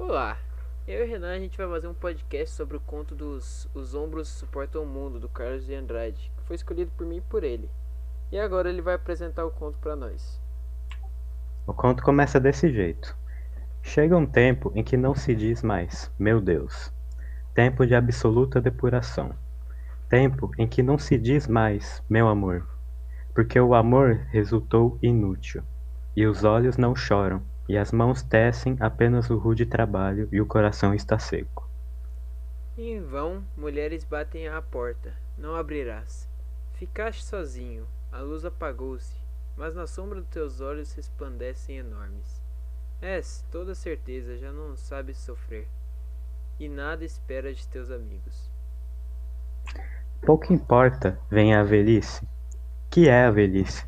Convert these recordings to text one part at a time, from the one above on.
Olá, eu e o Renan a gente vai fazer um podcast sobre o conto dos Os Ombros Suportam o Mundo, do Carlos de Andrade, que foi escolhido por mim e por ele. E agora ele vai apresentar o conto para nós. O conto começa desse jeito. Chega um tempo em que não se diz mais, meu Deus. Tempo de absoluta depuração. Tempo em que não se diz mais, meu amor. Porque o amor resultou inútil. E os olhos não choram, e as mãos tecem apenas o rude trabalho e o coração está seco. Em vão, mulheres batem à porta. Não abrirás. Ficaste sozinho. A luz apagou-se, mas na sombra dos teus olhos resplandecem enormes. És, toda certeza, já não sabes sofrer, e nada espera de teus amigos. Pouco importa, vem a velhice. Que é a velhice?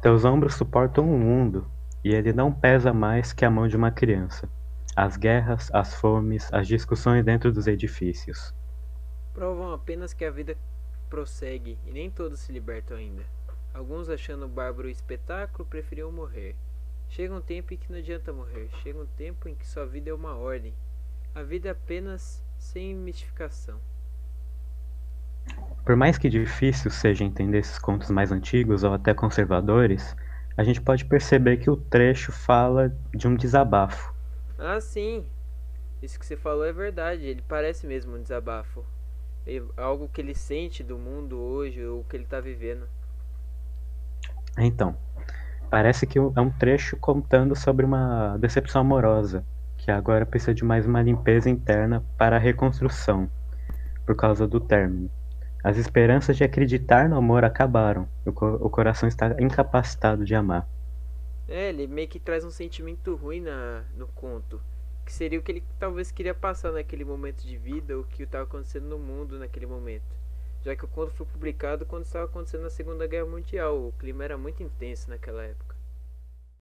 Teus ombros suportam o mundo, e ele não pesa mais que a mão de uma criança. As guerras, as fomes, as discussões dentro dos edifícios. Provam apenas que a vida prossegue e nem todos se libertam ainda. Alguns, achando bárbaro o espetáculo, preferiam morrer. Chega um tempo em que não adianta morrer. Chega um tempo em que sua vida é uma ordem. A vida é apenas sem mistificação. Por mais que difícil seja entender esses contos mais antigos ou até conservadores, a gente pode perceber que o trecho fala de um desabafo. Ah, sim. Isso que você falou é verdade. Ele parece mesmo um desabafo. É algo que ele sente do mundo hoje, ou que ele está vivendo. Então, parece que é um trecho contando sobre uma decepção amorosa, que agora precisa de mais uma limpeza interna para a reconstrução, por causa do término. As esperanças de acreditar no amor acabaram. O, co o coração está incapacitado de amar. É, ele meio que traz um sentimento ruim na, no conto. Que seria o que ele talvez queria passar naquele momento de vida, o que estava acontecendo no mundo naquele momento. Já que o conto foi publicado quando estava acontecendo a Segunda Guerra Mundial, o clima era muito intenso naquela época.